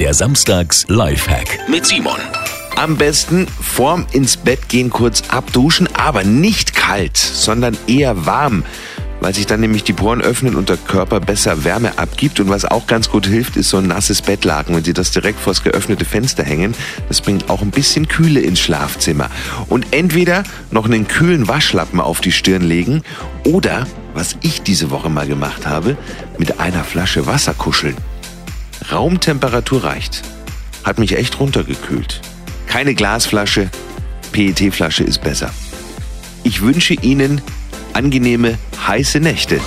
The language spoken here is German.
Der Samstags Lifehack mit Simon. Am besten vorm ins Bett gehen kurz abduschen, aber nicht kalt, sondern eher warm, weil sich dann nämlich die Poren öffnen und der Körper besser Wärme abgibt. Und was auch ganz gut hilft, ist so ein nasses Bettlaken. Wenn Sie das direkt vors geöffnete Fenster hängen, das bringt auch ein bisschen Kühle ins Schlafzimmer. Und entweder noch einen kühlen Waschlappen auf die Stirn legen oder, was ich diese Woche mal gemacht habe, mit einer Flasche Wasser kuscheln. Raumtemperatur reicht. Hat mich echt runtergekühlt. Keine Glasflasche, PET-Flasche ist besser. Ich wünsche Ihnen angenehme, heiße Nächte.